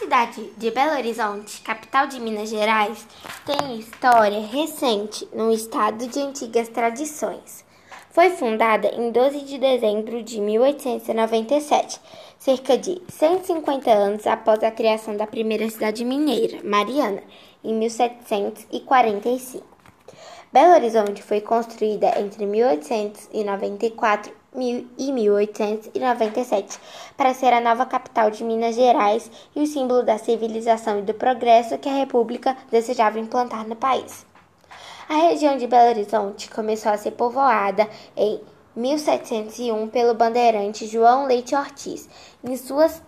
cidade de Belo Horizonte, capital de Minas Gerais, tem história recente no estado de antigas tradições. Foi fundada em 12 de dezembro de 1897, cerca de 150 anos após a criação da primeira cidade mineira, Mariana, em 1745. Belo Horizonte foi construída entre 1894 e 1897 para ser a nova capital de Minas Gerais e o símbolo da civilização e do progresso que a República desejava implantar no país. A região de Belo Horizonte começou a ser povoada em 1701 pelo bandeirante João Leite Ortiz. Em suas,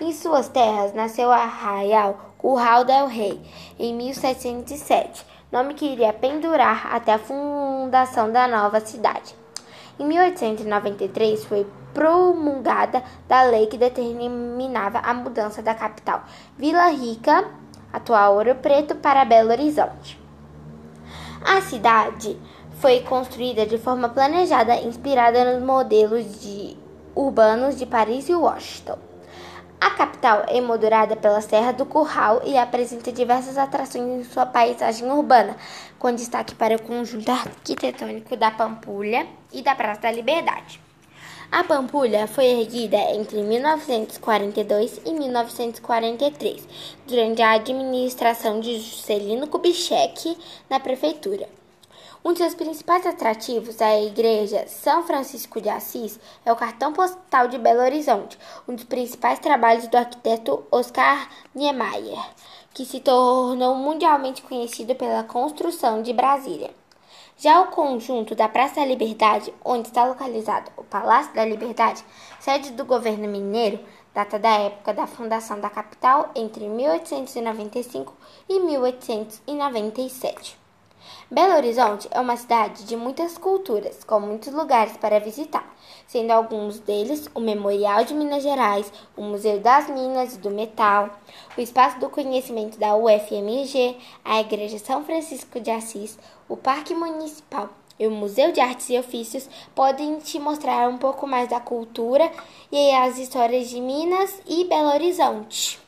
em suas terras nasceu arraial Curral del Rei, em 1707 nome que iria pendurar até a fundação da nova cidade. Em 1893 foi promulgada da lei que determinava a mudança da capital Vila Rica, atual Ouro Preto, para Belo Horizonte. A cidade foi construída de forma planejada, inspirada nos modelos de urbanos de Paris e Washington. A capital é emoldurada pela Serra do Curral e apresenta diversas atrações em sua paisagem urbana, com destaque para o conjunto arquitetônico da Pampulha e da Praça da Liberdade. A Pampulha foi erguida entre 1942 e 1943, durante a administração de Juscelino Kubitschek na prefeitura. Um dos seus principais atrativos, a igreja São Francisco de Assis, é o cartão postal de Belo Horizonte, um dos principais trabalhos do arquiteto Oscar Niemeyer, que se tornou mundialmente conhecido pela construção de Brasília. Já o conjunto da Praça da Liberdade, onde está localizado o Palácio da Liberdade, sede do governo mineiro, data da época da fundação da capital entre 1895 e 1897. Belo Horizonte é uma cidade de muitas culturas, com muitos lugares para visitar, sendo alguns deles o Memorial de Minas Gerais, o Museu das Minas e do Metal, o Espaço do Conhecimento da UFMG, a Igreja São Francisco de Assis, o Parque Municipal e o Museu de Artes e Ofícios podem te mostrar um pouco mais da cultura e as histórias de Minas e Belo Horizonte.